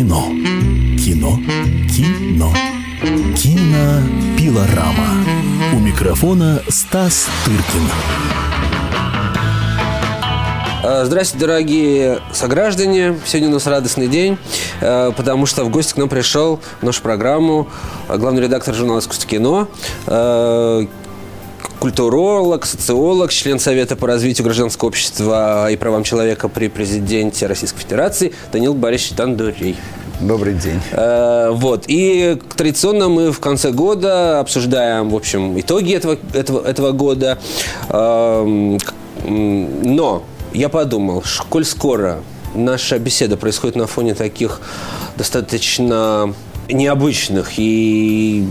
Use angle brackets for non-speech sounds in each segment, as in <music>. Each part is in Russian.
Кино. Кино. Кино. Кинопилорама. У микрофона Стас Тыркин. А, Здравствуйте, дорогие сограждане. Сегодня у нас радостный день, э, потому что в гости к нам пришел в нашу программу э, главный редактор журнала «Искусство кино», э, культуролог, социолог, член Совета по развитию гражданского общества и правам человека при президенте Российской Федерации Данил Борисович Тандурей. Добрый день. Э, Вот. И традиционно мы в конце года обсуждаем, в общем, итоги этого, этого, этого года. М, Но я подумал, коль скоро наша беседа происходит на фоне таких достаточно необычных и,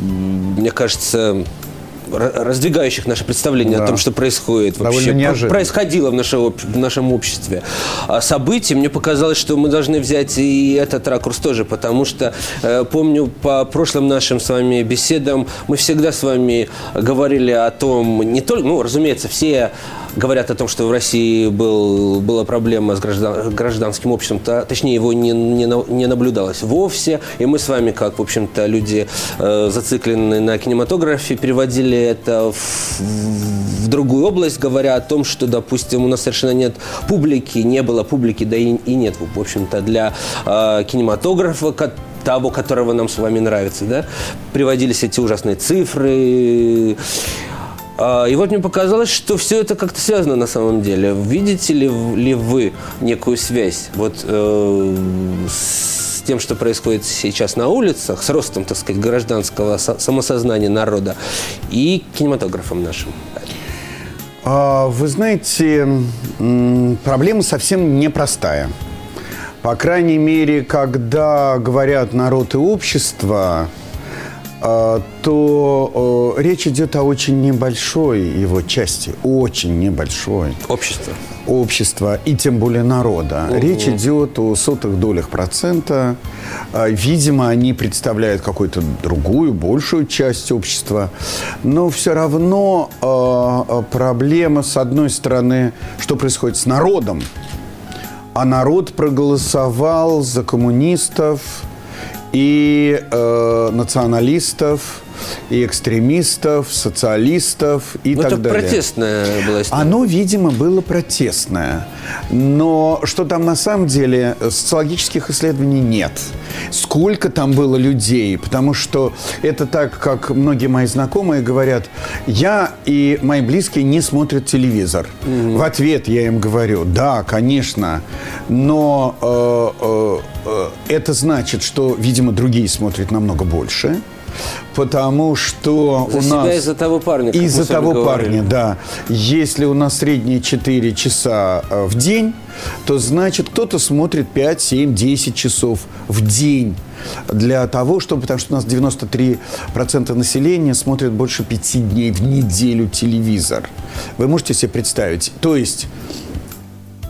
мне кажется, раздвигающих наше представление Да. о том, что происходит Довольно вообще, неожиданно. происходило в, нашем об- в нашем обществе а, событий, мне показалось, что мы должны взять и этот ракурс тоже, потому что э, помню по прошлым нашим с вами беседам мы всегда с вами говорили о том, не только, ну, разумеется, все говорят о том, что в России был, была проблема с граждан- гражданским обществом, та- точнее, его не, не, не наблюдалось вовсе, и мы с вами, как, в общем-то, люди э, зацикленные на кинематографе, переводили это в, в другую область, говоря о том, что, допустим, у нас совершенно нет публики, не было публики, да и, и нет, в общем-то, для э, кинематографа, того, которого нам с вами нравится, да, приводились эти ужасные цифры. А, И вот мне показалось, что все это как-то связано на самом деле. Видите ли, ли вы некую связь вот э, с тем, что происходит сейчас на улицах, с ростом, так сказать, гражданского со- самосознания народа и кинематографом нашим? А, Вы знаете, проблема совсем непростая. По крайней мере, когда говорят народ и общество, то э, речь идет о очень небольшой его части, очень небольшой Общество. общества и тем более народа. Речь идет о сотых долях процента. А, Видимо, они представляют какую-то другую, большую часть общества. Но все равно э, проблема, с одной стороны, что происходит с народом. А народ проголосовал за коммунистов и э, националистов, и экстремистов, социалистов и Ну, так это далее. протестная была история. Оно, видимо, было протестное. Но что там на самом деле, социологических исследований нет. Сколько там было людей? Потому что это так, как многие мои знакомые говорят, я и мои близкие не смотрят телевизор. В ответ я им говорю, да, конечно, но э, э, э, это значит, что, видимо, другие смотрят намного больше. Потому что За у себя нас... и за того парня, Из-за того говорили. парня, да. Если у нас средние 4 часа э, в день, то значит кто-то смотрит 5, 7, 10 часов в день. Для того, чтобы, потому что у нас 93% населения смотрят больше 5 дней в неделю телевизор. Вы можете себе представить? То есть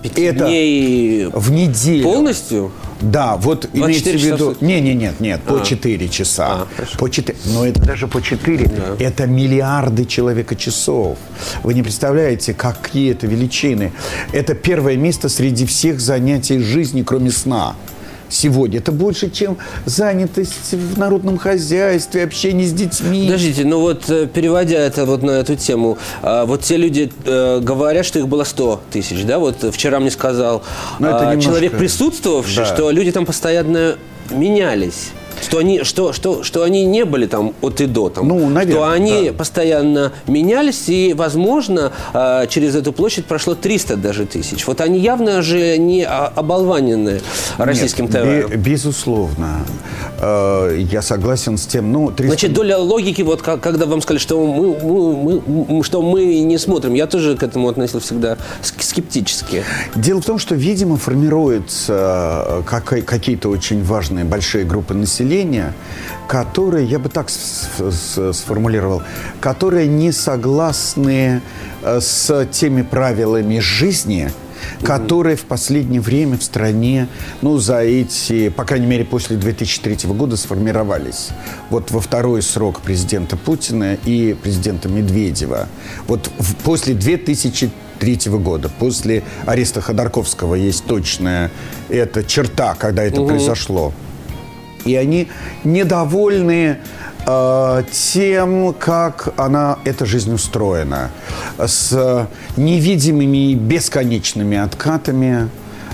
Пяти это дней в неделю. полностью? Да, вот 24 имеется в виду... Не, не, нет, нет, по А. 4 часа. А, хорошо. по 4. Но это даже по 4. Это миллиарды человека часов. Вы не представляете, какие это величины. Это первое место среди всех занятий жизни, кроме сна. Сегодня это больше, чем занятость в народном хозяйстве, общение с детьми. Подождите, ну вот э, переводя это вот на эту тему, а, вот те люди э, говорят, что их было 100 тысяч, да? Вот вчера мне сказал Ну, а, немножко- человек присутствовавший, Да. что люди там постоянно менялись. Что они, что, что, что они не были там от и до. Там, Ну, наверное, что они да. постоянно менялись, и, возможно, а, через эту площадь прошло 300 даже тысяч. Вот они явно же не а, оболванены российским Нет, товаром. бе- безусловно. Э, Я согласен с тем, ну, 300 Значит, доля логики, вот как- когда вам сказали, что мы, мы- мы- что мы не смотрим, я тоже к этому относился всегда ск- скептически. Дело в том, что, видимо, формируются кака- какие-то очень важные большие группы населения, которые, я бы так сформулировал, которые не согласны э, с теми правилами жизни, которые в последнее время в стране, ну, за эти, по крайней мере, после 2003 года сформировались. Вот во второй срок президента Путина и президента Медведева. Вот в- после 2003 года, после ареста Ходорковского есть точная эта черта, когда это произошло. И они недовольны э, тем, как она, эта жизнь устроена. С невидимыми бесконечными откатами,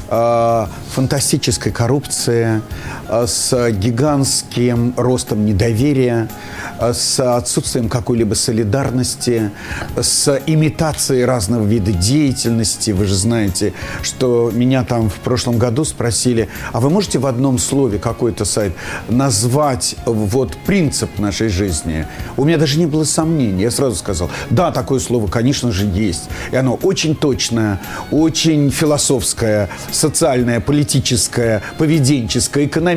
э, фантастической коррупции, э, с гигантским ростом недоверия, э, с отсутствием какой-либо солидарности, с имитацией разного вида деятельности. Вы же знаете, что меня там в прошлом году спросили, а вы можете в одном слове какой-то сайт назвать вот принцип нашей жизни? У меня даже не было сомнений. Я сразу сказал, да, такое слово, конечно же, есть. И оно очень точное, очень философское, социальное, политическое, поведенческое, экономическое,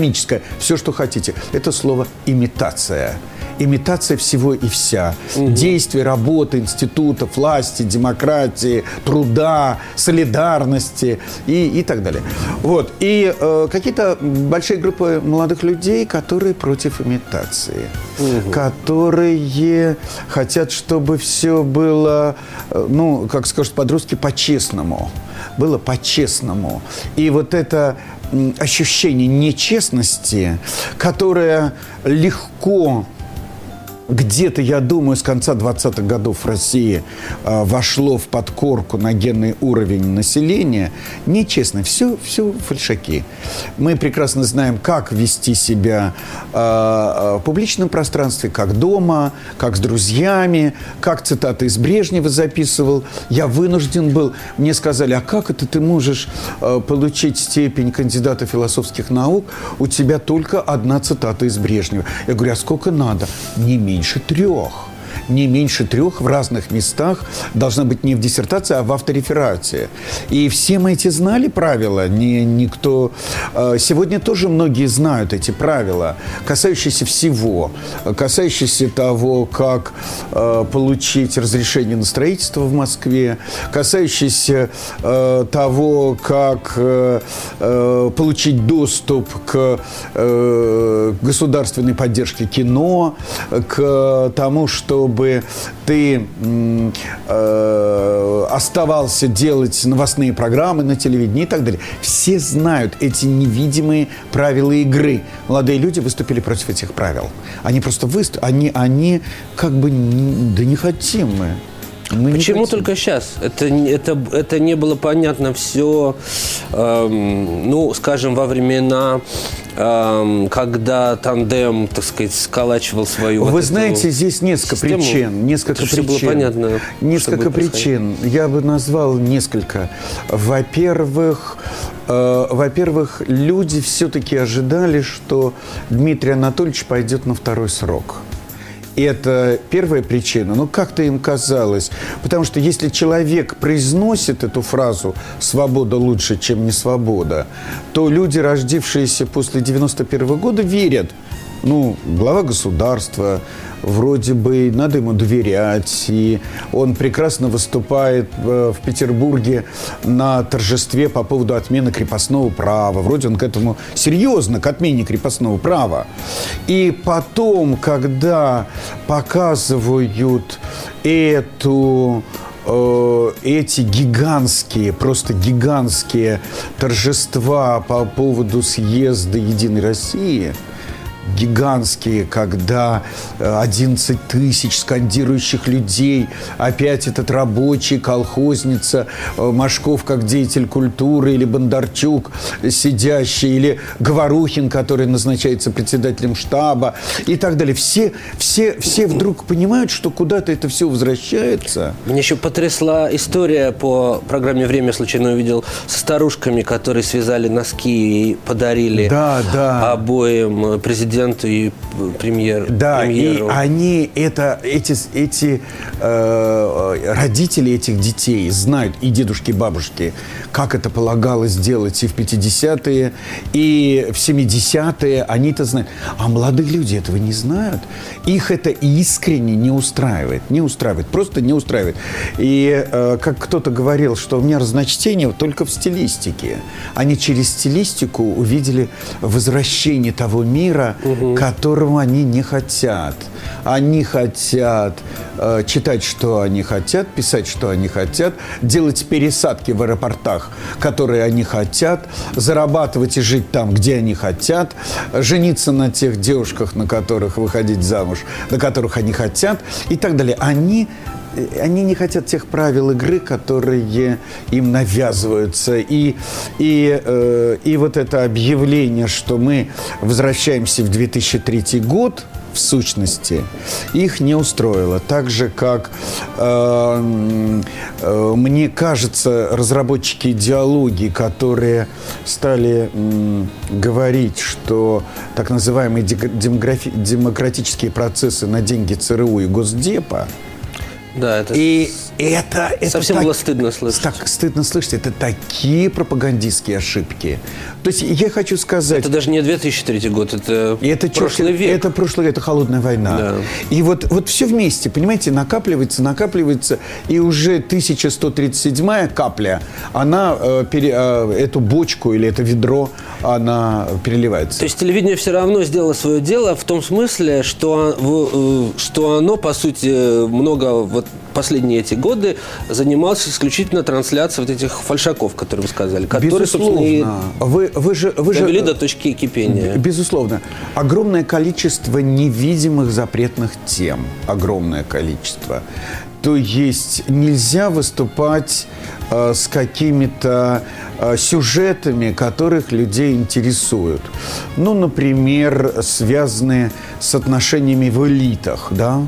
все, что хотите. Это слово «имитация» имитация всего и вся. Угу. Действия, работы институтов, власти, демократии, труда, солидарности и, и так далее. Вот. И э, какие-то большие группы молодых людей, которые против имитации, угу. которые хотят, чтобы все было, э, ну, как скажут подростки, по-честному. Было по-честному. И вот это ощущение нечестности, которое легко где-то, я думаю, с конца 20-х годов России э, вошло в подкорку на генный уровень населения, нечестно. Все, все фальшаки. Мы прекрасно знаем, как вести себя э, в публичном пространстве, как дома, как с друзьями, как цитаты из Брежнева записывал. Я вынужден был, мне сказали, а как это ты можешь э, получить степень кандидата философских наук? У тебя только одна цитата из Брежнева. Я говорю, а сколько надо? Не меньше меньше трех не меньше трех в разных местах должна быть не в диссертации, а в автореферате. И все мы эти знали правила. Не, никто... Э, сегодня тоже многие знают эти правила, касающиеся всего. Касающиеся того, как э, получить разрешение на строительство в Москве, касающиеся э, того, как получить доступ к государственной поддержке кино, к тому, чтобы чтобы ты э, оставался делать новостные программы на телевидении и так далее. Все знают эти невидимые правила игры. Молодые люди выступили против этих правил. Они просто выступили, они, они как бы, да не хотим мы. Мы Почему только сейчас? Это, это, это не было понятно все, эм, ну, скажем, во времена, эм, когда тандем, так сказать, сколачивал свою... Вы вот знаете, здесь несколько систему. причин. Несколько это причин. было понятно. Несколько причин. Я бы назвал несколько. Во-первых, э, во-первых, люди все-таки ожидали, что Дмитрий Анатольевич пойдет на второй срок. Это первая причина. Ну, как-то им казалось. Потому что если человек произносит эту фразу «свобода лучше, чем не свобода», то люди, рождившиеся после 91 -го года, верят. Ну, глава государства, вроде бы надо ему доверять, и он прекрасно выступает в Петербурге на торжестве по поводу отмены крепостного права. Вроде он к этому серьезно, к отмене крепостного права. И потом, когда показывают эту э, эти гигантские, просто гигантские торжества по поводу съезда Единой России – гигантские, когда 11 э, тысяч скандирующих людей, опять этот рабочий, колхозница, э, Машков как деятель культуры, или Бондарчук сидящий, или Говорухин, который назначается председателем штаба и так далее. Все, все, все вдруг понимают, что куда-то это все возвращается. Меня еще потрясла история по программе «Время случайно увидел» со старушками, которые связали носки и подарили да, да. обоим президентам президенту и премьер. Да, премьеру. и они это эти эти э, родители этих детей знают и дедушки, и бабушки, как это полагалось делать и в 50-е, и в 70-е. Они это знают, а молодые люди этого не знают. Их это искренне не устраивает, не устраивает, просто не устраивает. И э, как кто-то говорил, что у меня разночтение только в стилистике. Они через стилистику увидели возвращение того мира, угу. которого они не хотят. Они хотят э, читать, что они хотят, писать, что они хотят, делать пересадки в аэропортах, которые они хотят, зарабатывать и жить там, где они хотят, жениться на тех девушках, на которых выходить замуж, на которых они хотят и так далее. Они они не хотят тех правил игры, которые им навязываются. И, и, э, и вот это объявление, что мы возвращаемся в 2003 год, в сущности, их не устроило. Так же, как, э, э, мне кажется, разработчики идеологии, которые стали э, говорить, что так называемые демократические процессы на деньги ЦРУ и Госдепа – да, это и это, это совсем так, было стыдно слышать. Так стыдно слышать. Это такие пропагандистские ошибки. То есть я хочу сказать... Это даже не 2003 год, это, это прошлый черт, век. Это прошлый век, это холодная война. Да. И вот, вот все вместе, понимаете, накапливается, накапливается, и уже 1137 капля, она э, пере, э, эту бочку или это ведро, она переливается. То есть телевидение все равно сделало свое дело в том смысле, что, э, что оно, по сути, много вот последние эти годы занимался исключительно трансляцией вот этих фальшаков, которые вы сказали, которые, Безусловно. собственно, вы, вы же, вы довели же, до точки кипения. Безусловно. Огромное количество невидимых запретных тем. Огромное количество. То есть нельзя выступать э, с какими-то э, сюжетами, которых людей интересуют. Ну, например, связанные с отношениями в элитах, да?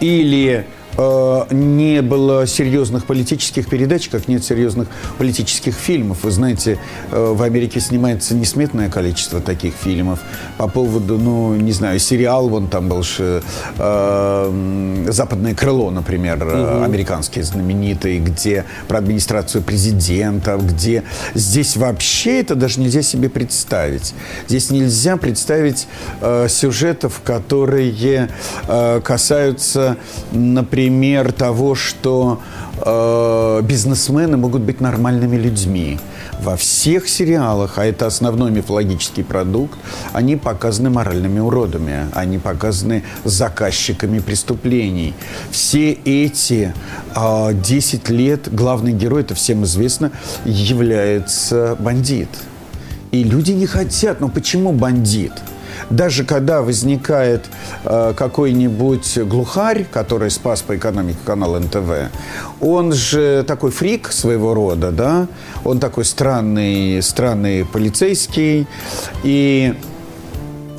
Или Э, не было серьезных политических передач, как нет серьезных политических фильмов. Вы знаете, э, в Америке снимается несметное количество таких фильмов по поводу, ну, не знаю, сериал, вон там был же, э, «Западное крыло», например, угу. американский знаменитый, где про администрацию президента, где здесь вообще это даже нельзя себе представить. Здесь нельзя представить э, сюжетов, которые э, касаются, например, пример того, что э, бизнесмены могут быть нормальными людьми. Во всех сериалах, а это основной мифологический продукт, они показаны моральными уродами, они показаны заказчиками преступлений. Все эти э, 10 лет главный герой, это всем известно, является бандит. И люди не хотят, но почему бандит? Даже когда возникает э, какой-нибудь глухарь, который спас по экономике канал НТВ, он же такой фрик своего рода, да, он такой странный, странный полицейский, и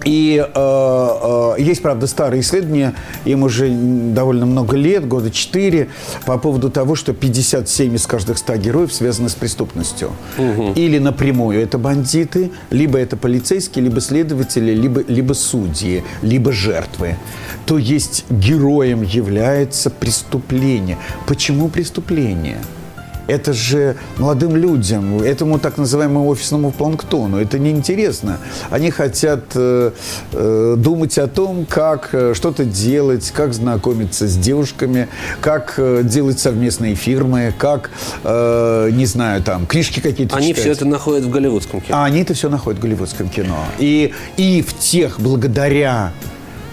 и э, э, есть, правда, старые исследования, им уже довольно много лет, года 4, по поводу того, что 57 из каждых 100 героев связаны с преступностью. Угу. Или напрямую это бандиты, либо это полицейские, либо следователи, либо, либо судьи, либо жертвы. То есть героем является преступление. Почему преступление? Это же молодым людям, этому так называемому офисному планктону, это неинтересно. Они хотят э, э, думать о том, как э, что-то делать, как знакомиться с девушками, как э, делать совместные фирмы, как, э, не знаю, там, книжки какие-то Они читать. все это находят в голливудском кино. А они это все находят в голливудском кино. И, и в тех, благодаря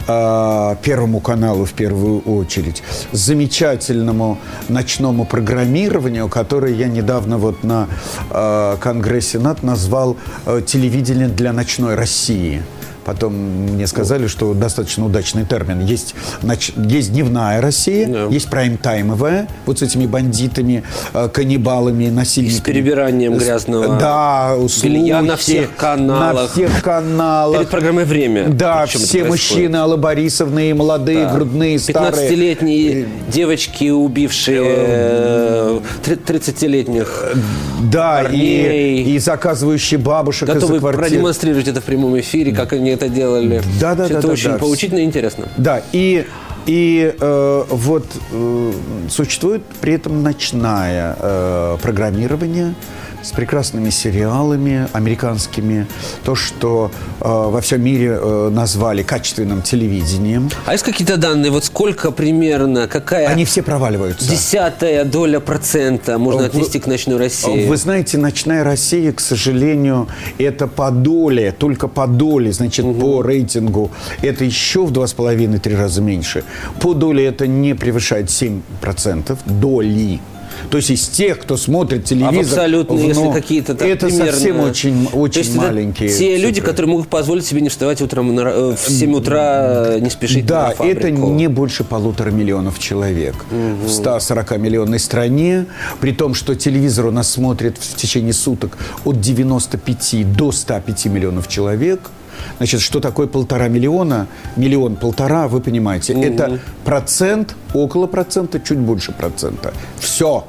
Первому каналу в первую очередь, замечательному ночному программированию, которое я недавно вот на э, Конгрессе НАТ назвал э, «Телевидение для ночной России». Потом мне сказали, что достаточно удачный термин. Есть, нач... есть дневная Россия, да. есть прайм-таймовая, вот с этими бандитами, э, каннибалами, насильниками. с перебиранием грязного да, слухи, белья на всех каналах. На всех каналах. Перед программой «Время». Да, все мужчины, Алла Борисовна, и молодые, да. грудные, старые. 15-летние девочки, убившие 30-летних э, Да, парней. и, и заказывающие бабушек Готовы продемонстрировать это в прямом эфире, как они это делали. Да, да, да. Это да, очень да. поучительно и интересно. Да, и и э, вот э, существует при этом ночное э, программирование, с прекрасными сериалами американскими, то, что э, во всем мире э, назвали качественным телевидением. А есть какие-то данные, вот сколько примерно, какая... Они все проваливаются. Десятая доля процента можно Вы- отнести к «Ночной России». Вы знаете, «Ночная Россия», к сожалению, это по доле, только по доле, значит, по рейтингу, это еще в два с половиной-три раза меньше. По доле это не превышает 7% доли. То есть из тех, кто смотрит телевизор... абсолютно, в если какие-то там Это примерно- совсем очень, То очень есть это маленькие те люди, цифры. которые могут позволить себе не вставать утром на э, в 7 утра, не спешить Да, на фабрику. это не больше полутора миллионов человек в 140-миллионной стране, при том, что телевизор у нас смотрит в течение суток от 95 до 105 миллионов человек. Значит, что такое полтора миллиона? Миллион-полтора, вы понимаете, это процент, около процента, чуть больше процента. Все.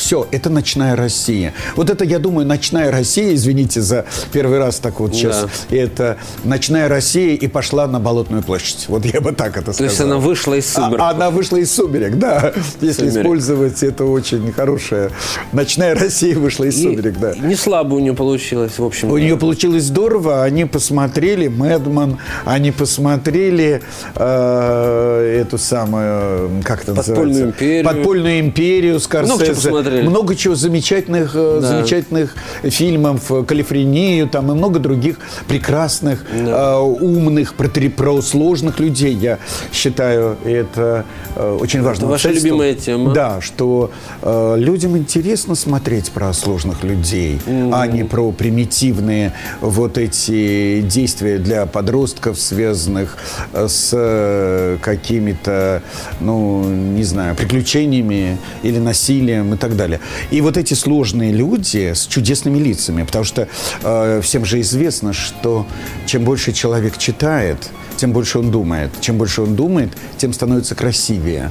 Все, это ночная Россия. Вот это, я думаю, ночная Россия, извините за первый раз так вот сейчас, это ночная Россия и пошла на Болотную площадь. Вот я бы так это сказал. То есть она вышла из А- сумерек. она вышла из сумерек, да. Если Сумерек. использовать это очень хорошее. Ночная Россия вышла из И сумерек, да. Не слабо у нее получилось, в общем. У нее получилось здорово. Они посмотрели Мэдман, они посмотрели э, эту самую, как это Подпольную называется? империю. Подпольную империю Скорсезе. Много чего посмотрели. Много чего замечательных, э, Да. замечательных фильмов, э, Калифорнию, там и много других прекрасных, э, умных, протри- про сложных людей. Я считаю, это э, очень важно. ваша Обстоятельство- любимая тема. Да, что э, людям интересно смотреть про сложных людей, а не про примитивные вот эти действия для подростков, связанных э, с э, какими-то, ну, не знаю, приключениями или насилием и так далее. И вот эти сложные люди с чудесными лицами, потому что э, всем же известно, что чем больше человек читает, тем больше он думает. Чем больше он думает, тем становится красивее.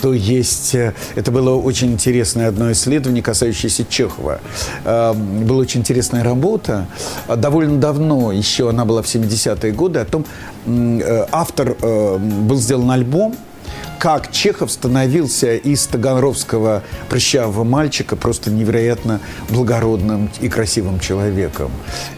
То есть э, это было очень интересное одно исследование, касающееся Чехова. Э, Была очень интересная работа. Довольно давно, еще она была в 70-е годы, о том, э, автор, был сделан альбом, как Чехов становился из таганровского прыщавого мальчика просто невероятно благородным и красивым человеком.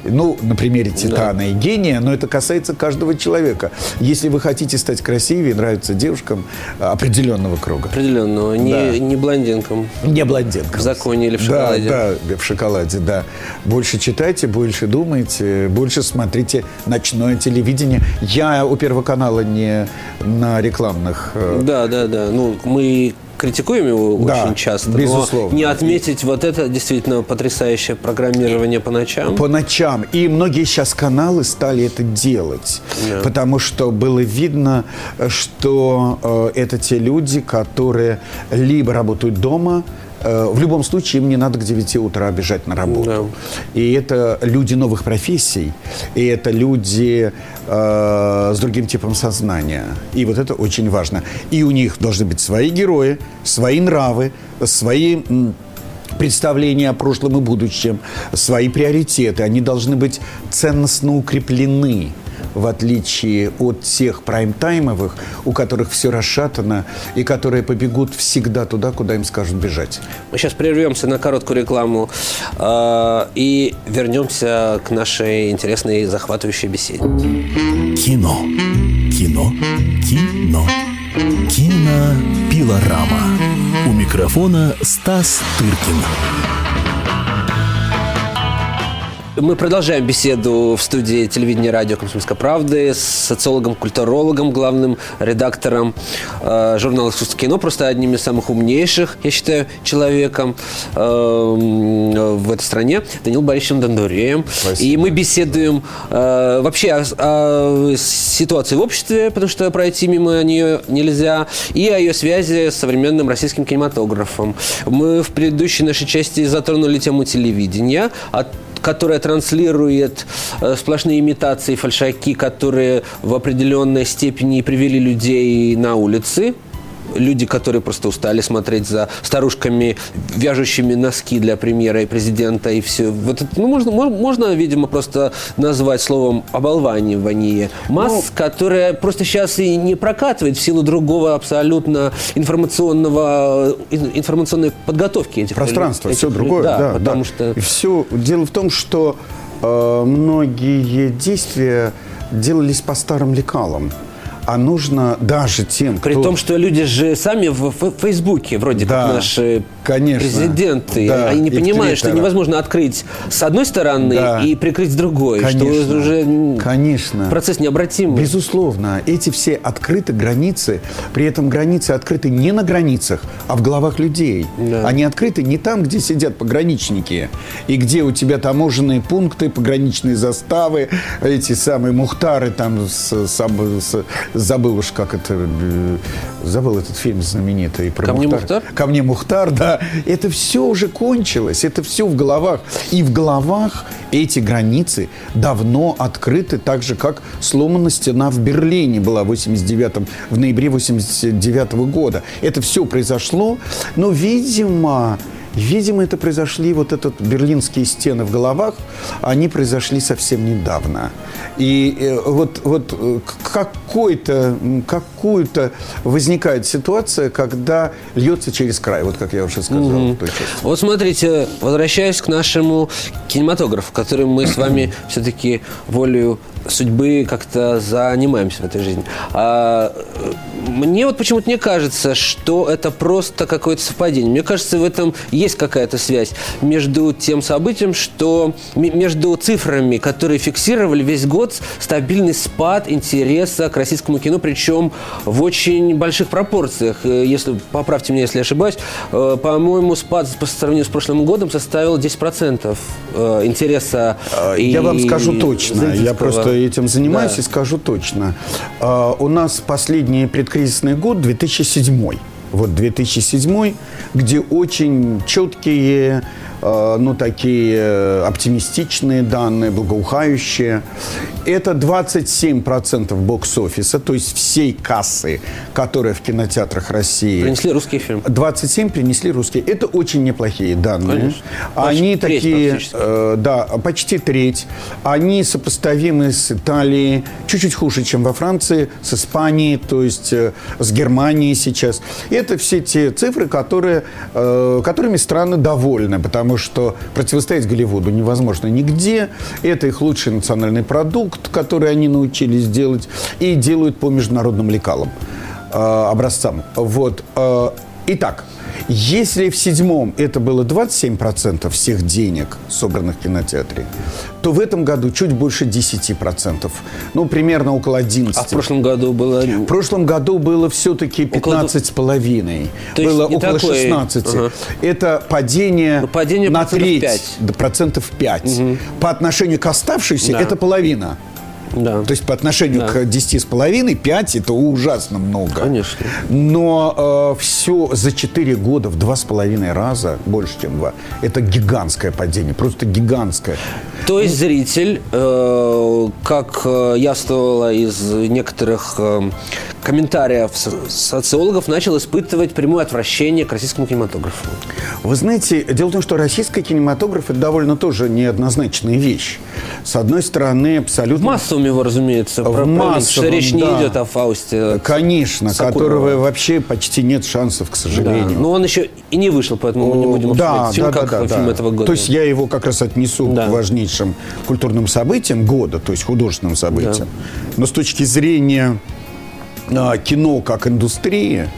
Ну, на примере Титана и гения, но это касается каждого человека. Если вы хотите стать красивее, нравиться девушкам определенного круга. Определенного. Не, Да. не блондинкам. Не блондинкам. В законе или в шоколаде? Да, да, в шоколаде, да. Больше читайте, больше думайте, больше смотрите ночное телевидение. Я у Первого канала не на рекламных э, Да, да, да. Ну, мы критикуем его Да, очень часто, безусловно. но не отметить вот это действительно потрясающее программирование по ночам. по ночам. И многие сейчас каналы стали это делать, Да. потому что было видно, что э, это те люди, которые либо работают дома, в любом случае им не надо к 9 утра бежать на работу. И это люди новых профессий, и это люди э, с другим типом сознания. И вот это очень важно. И у них должны быть свои герои, свои нравы, свои... представления о прошлом и будущем, свои приоритеты. Они должны быть ценностно укреплены в отличие от тех прайм-таймовых, у которых все расшатано и которые побегут всегда туда, куда им скажут бежать. Мы сейчас прервемся на короткую рекламу э, и вернемся к нашей интересной и захватывающей беседе. Кино. Кино. Кино. Кинопилорама. У микрофона Стас Тыркин. Мы продолжаем беседу в студии телевидения и радио «Комсомольской правды» с социологом, культурологом, главным редактором э, журнала «Искусство кино», просто одним из самых умнейших, я считаю, человеком э, в этой стране, Данил Борисовичем Дондуреем. И мы беседуем э, вообще о, о ситуации в обществе, потому что пройти мимо нее нельзя, и о ее связи с современным российским кинематографом. Мы в предыдущей нашей части затронули тему телевидения, от которая транслирует э, сплошные имитации, фальшаки, которые в определенной степени привели людей на улицы люди, которые просто устали смотреть за старушками, вяжущими носки для премьера и президента, и все. Вот это, ну, можно, можно, видимо, просто назвать словом оболванивание. Масс, ну, которая просто сейчас и не прокатывает в силу другого абсолютно информационного, информационной подготовки этих Пространство, этих, все другое, да, да потому да. что... И все, дело в том, что э, многие действия делались по старым лекалам а нужно даже тем, При кто... том, что люди же сами в Фейсбуке, вроде да, как наши конечно, президенты, да, они не понимают, что невозможно открыть с одной стороны да, и прикрыть с другой, конечно, что уже конечно. процесс необратимый. Безусловно, эти все открыты границы, при этом границы открыты не на границах, а в головах людей. Да. Они открыты не там, где сидят пограничники, и где у тебя таможенные пункты, пограничные заставы, эти самые мухтары там с, с, с забыл уж, как это... Э, забыл этот фильм знаменитый. Про Ко Мухтар. Ко мне Мухтар, да. Это все уже кончилось. Это все в головах. И в головах эти границы давно открыты, так же, как сломана стена в Берлине была в 89 в ноябре 89 года. Это все произошло, но, видимо, Видимо, это произошли, вот этот берлинские стены в головах, они произошли совсем недавно. И э, вот, вот э, какой-то, какую-то возникает ситуация, когда льется через край, вот как я уже сказал. Mm-hmm. Вот смотрите, возвращаясь к нашему кинематографу, которым мы с вами все-таки волею судьбы как-то занимаемся в этой жизни. А, мне вот почему-то не кажется, что это просто какое-то совпадение. Мне кажется, в этом есть какая-то связь между тем событием, что между цифрами, которые фиксировали весь год стабильный спад интереса к российскому кино, причем в очень больших пропорциях. Э, если поправьте меня, если я ошибаюсь, э, по-моему, спад по сравнению с прошлым годом составил 10% э, интереса. Я и, вам скажу точно. Я просто этим занимаюсь да. и скажу точно. У нас последний предкризисный год 2007 вот 2007, где очень четкие ну, такие э, оптимистичные данные, благоухающие. Это 27% бокс-офиса, то есть всей кассы, которая в кинотеатрах России. Принесли русские фильмы. 27 принесли русские. Это очень неплохие данные. Конечно. Они почти такие, э, да, почти треть. Они сопоставимы с Италией, чуть-чуть хуже, чем во Франции, с Испанией, то есть э, с Германией сейчас. Это все те цифры, которые, э, которыми страны довольны, потому потому что противостоять Голливуду невозможно нигде. Это их лучший национальный продукт, который они научились делать, и делают по международным лекалам, э, образцам. Вот. Э, итак, если в седьмом это было 27% всех денег, собранных в кинотеатре, то в этом году чуть больше 10%. Ну, примерно около 11. А в прошлом году было... В прошлом году было все-таки 15 с половиной. Было около такой... 16. Ага. Это падение, ну, падение на треть. 5. Процентов 5. Угу. По отношению к оставшейся да. это половина. Да. То есть по отношению да. к 10,5, 5 это ужасно много. Конечно. Но э, все за 4 года в 2,5 раза, больше, чем 2, это гигантское падение, просто гигантское. То есть зритель, э, как э, явствовало из некоторых э, комментариев социологов, начал испытывать прямое отвращение к российскому кинематографу. Вы знаете, дело в том, что российский кинематограф – это довольно тоже неоднозначная вещь. С одной стороны, абсолютно... В массовом его, разумеется, в массовом, что речь да. не идет о Фаусте. Конечно, Сакурова. которого вообще почти нет шансов, к сожалению. Да. Но он еще и не вышел, поэтому мы не будем да, фильм да, как да, фильм да. этого года. То есть я его как раз отнесу да. к важнейшим культурным событиям года, то есть художественным событиям. Да. Но с точки зрения а, кино как индустрии,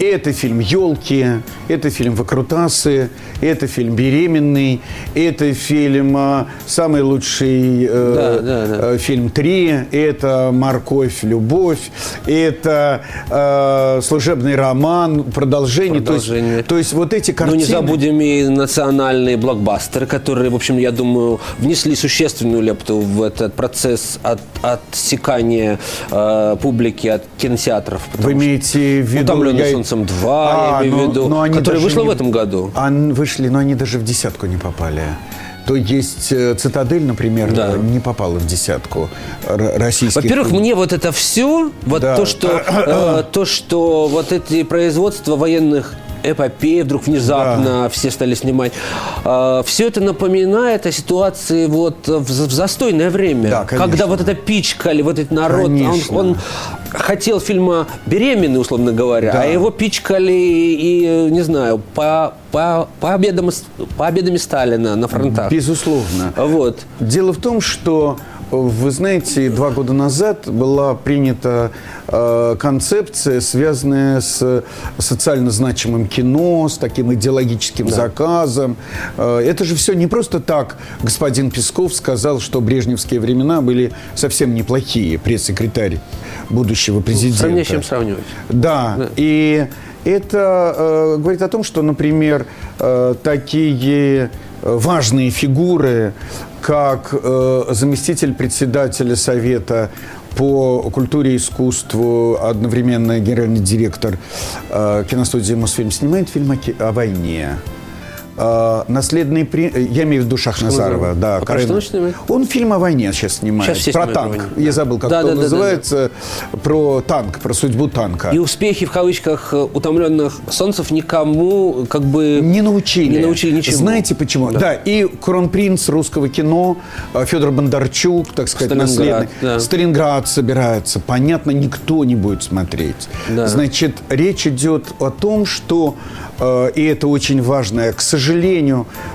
это фильм «Елки», это фильм «Выкрутасы», это фильм «Беременный», это фильм а, «Самый лучший э, да, да, да. Э, фильм «Три», это «Морковь, любовь», это э, «Служебный роман», продолжение. продолжение. То, есть, то есть вот эти картины... Ну, не забудем и национальные блокбастеры, которые, в общем, я думаю, внесли существенную лепту в этот процесс от, отсекания э, публики от кинотеатров. Вы имеете в виду... «Утомленный солнцем 2», а, я имею в виду, но, но они которые вышло не... в этом году. Они вышли, но они даже в десятку не попали. то есть э, «Цитадель», например, Да. не попала в десятку российских. Во-первых, мне вот это все, вот Да. то, что, <coughs> э, то, что вот эти производства военных эпопеи вдруг внезапно все стали снимать. все это напоминает о ситуации вот в, в застойное время, Да, конечно. когда вот это пичкали, вот этот народ, он, Конечно. он хотел фильма «Беременный», условно говоря, Да. а его пичкали и, не знаю, по, по, по, обедам, по обедами Сталина на фронтах. Безусловно. Вот. Дело в том, что вы знаете, два года назад была принята э, концепция, связанная с социально значимым кино, с таким идеологическим заказом. Э, это же все не просто так. Господин Песков сказал, что брежневские времена были совсем неплохие, пресс-секретарь будущего президента. Сравнение с чем сравнивать. Да, и это э, говорит о том, что, например, э, такие э, важные фигуры, как э, заместитель председателя Совета по культуре и искусству, одновременно генеральный директор э, киностудии «Мосфильм» снимает фильм о, о войне. Э, наследный при... Я имею в виду Шахназарова. Да, А Карен- он фильм о войне сейчас снимает. Сейчас про танк. войне, Я да. забыл, как Да, он да, да, да, да. называется. Про танк, про судьбу танка. И успехи в кавычках утомленных солнцев никому как бы Не научили. Не научили ничему. Знаете почему? Да. и кронпринц русского кино э, Федор Бондарчук, так сказать, Сталинград, наследный. да. Сталинград собирается. Понятно, никто не будет смотреть. Да. Значит, речь идет о том, что, э, и это очень важно, к сожалению,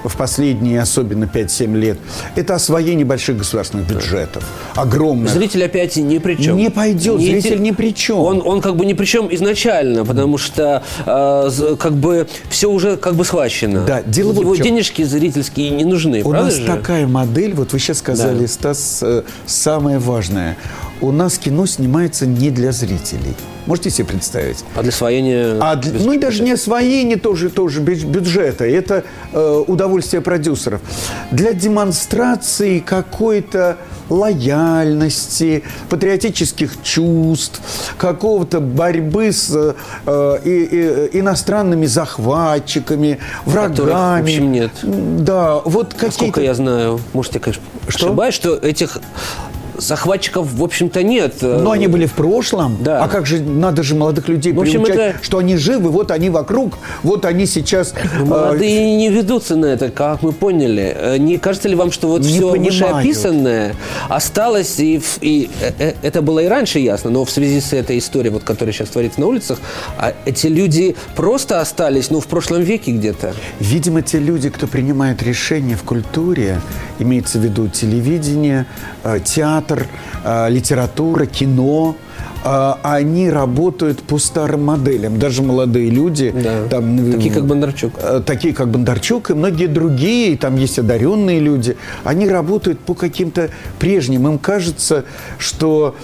в последние особенно 5-7 лет, это освоение больших государственных бюджетов. Огромных. Зритель опять ни при чем. Не пойдет, зритель ни при чем. Он, он как бы ни при чем изначально, потому что э, как бы все уже как бы схвачено. Да, дело вот Его в чем. денежки зрительские не нужны, У нас же? такая модель, вот вы сейчас сказали, Да. Стас, э, самое важное. У нас кино снимается не для зрителей. Можете себе представить? А для освоения... А, для- ну даже не освоение тоже, тоже бю- бюджета, это э, удовольствие продюсеров. Для демонстрации какой-то лояльности, патриотических чувств, какого-то борьбы с э, и- и- иностранными захватчиками, врагами. в общем, нет. Да, вот Сколько какие-то... я знаю, может, я, конечно, Что? ошибаюсь, что этих захватчиков, в общем-то, нет. Но они были в прошлом. Да. А как же, надо же молодых людей В общем, приучать, это- что они живы, вот они вокруг, вот они сейчас... э, Молодые не ведутся на это, как мы поняли. Э, Не кажется ли вам, что вот Не все понимают. вышеописанное осталось, и, и э, э, это было и раньше ясно, но в связи с этой историей, вот, которая сейчас творится на улицах, а эти люди просто остались, ну, в прошлом веке где-то. Видимо, те люди, кто принимает решения в культуре, имеется в виду телевидение, э, театр, э, литература, кино, э, они работают по старым моделям. Даже молодые люди, Да. там, Такие, как Бондарчук. э, такие как Бондарчук и многие другие, там есть одаренные люди, они работают по каким-то прежним. Им кажется, что,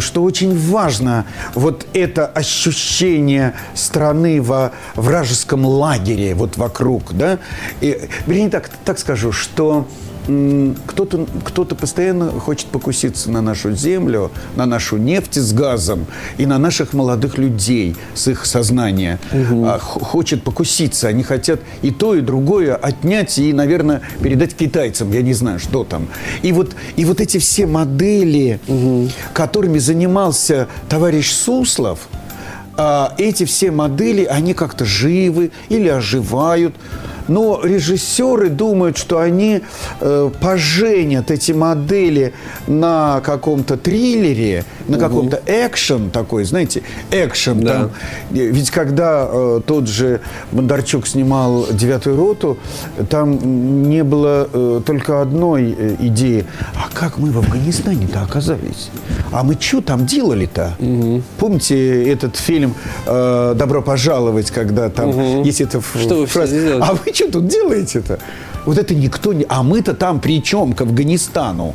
что очень важно вот это ощущение страны во вражеском лагере, вот вокруг, да. И, вернее, так, так скажу, что кто-то кто постоянно хочет покуситься на нашу землю, на нашу нефть с газом и на наших молодых людей с их сознания. Х- хочет покуситься. Они хотят и то, и другое отнять и, наверное, передать китайцам. Я не знаю, что там. И вот, и вот эти все модели, которыми занимался товарищ Суслов, а, эти все модели, они как-то живы или оживают. Но режиссеры думают, что они э, поженят эти модели на каком-то триллере, на каком-то экшен такой, знаете, экшен Да. там. Ведь когда э, тот же Бондарчук снимал «Девятую роту», там не было э, только одной э, идеи. А как мы в Афганистане-то оказались? А мы что там делали-то? Помните этот фильм э, «Добро пожаловать», когда там есть эта ф- Что вы делаете? «А вы что тут делаете-то?» Вот это никто не... А мы-то там при чем к Афганистану?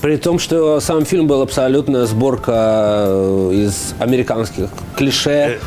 При том, что сам фильм был абсолютно сборка э, из американских клише,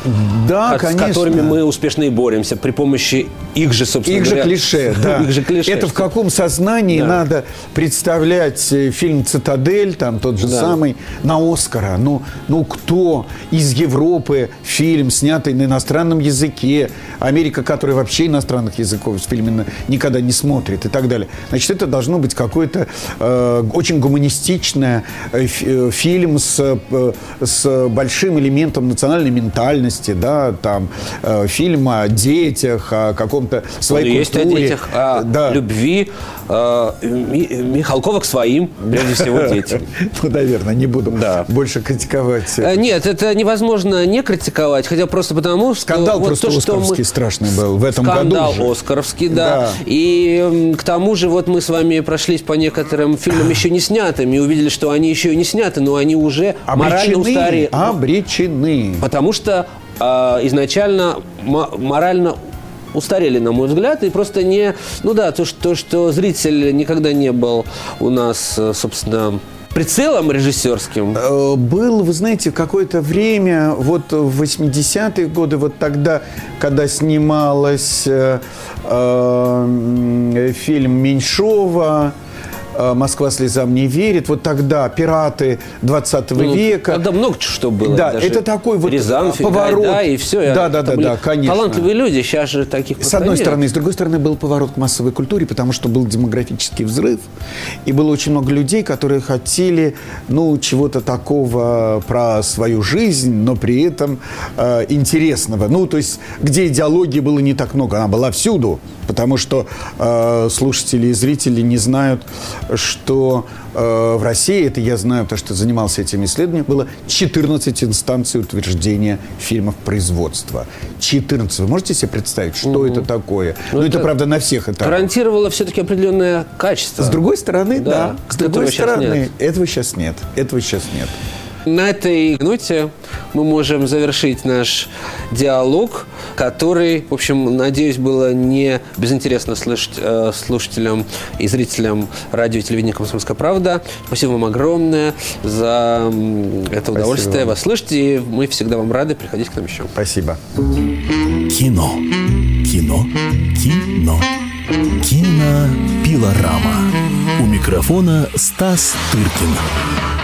да, с конечно. которыми мы успешно и боремся при помощи их же, собственно Их же говоря, клише, <laughs> да. их же клише. Это в каком сознании Да. надо представлять э, фильм «Цитадель», там тот же Да. самый, на Оскара? Ну, ну, кто из Европы фильм, снятый на иностранном языке, Америка, которая вообще иностранных языков в фильме никогда не смотрит и так далее. Значит, это должно быть какой-то э, очень гуманистичный э, фи- э, фильм с, э, с большим элементом национальной ментальности, да, там э, фильм о детях, о каком-то своей Ну, есть о культуре. детях, о да. любви э, Ми- Михалкова к своим, прежде всего, <laughs> детям. Ну, наверное, не буду Да. больше критиковать. Э, Нет, это невозможно не критиковать, хотя просто потому, что... Скандал вот просто то, оскаровский мы- страшный был в этом Скандал году. же. Оскаровский, да. Да. И к тому же вот мы с вами прошлись по некоторым фильмам <sighs> еще не снятым и увидели, что они еще и не сняты, но они уже морально Обречены, устарели. обречены. Потому что а, изначально мо- морально устарели, на мой взгляд, и просто не... Ну да, то, что, то, что зритель никогда не был у нас, э, собственно, прицелом режиссерским. Э, Был, вы знаете, какое-то время, вот в 80-е годы, вот тогда, когда снималась э, э, фильм Меньшова, э, «Москва слезам не верит», вот тогда «Пираты 20 Ну, века». Тогда много что было. Да, даже это такой вот Рязанов, поворот. Гайдай и все. Да, да, да, да, конечно. Талантливые люди, сейчас же таких С одной нет. стороны. С другой стороны, был поворот к массовой культуре, потому что был демографический взрыв. И было очень много людей, которые хотели, ну, чего-то такого про свою жизнь, но при этом э, интересного. Ну, то есть, где идеологии было не так много. Она была всюду. Потому что э, слушатели и зрители не знают, что э, в России, это я знаю, потому что занимался этим исследованием, было 14 инстанций утверждения фильмов производства. 14. Вы можете себе представить, что это такое? Ну, это, это правда, на всех этапах. Гарантировало все-таки определенное качество. С другой стороны, Да, да. С другой щас стороны, нет. этого сейчас нет. Этого сейчас нет. На этой ноте мы можем завершить наш диалог, который, в общем, надеюсь, было не безинтересно слышать э, слушателям и зрителям радио и телевидения «Комсомольская правда». Спасибо вам огромное за это удовольствие вам. вас слышать, и мы всегда вам рады. Приходите к нам еще. Спасибо. Кино. Кино. Кино. Кинопилорама. У микрофона Стас Тыркин.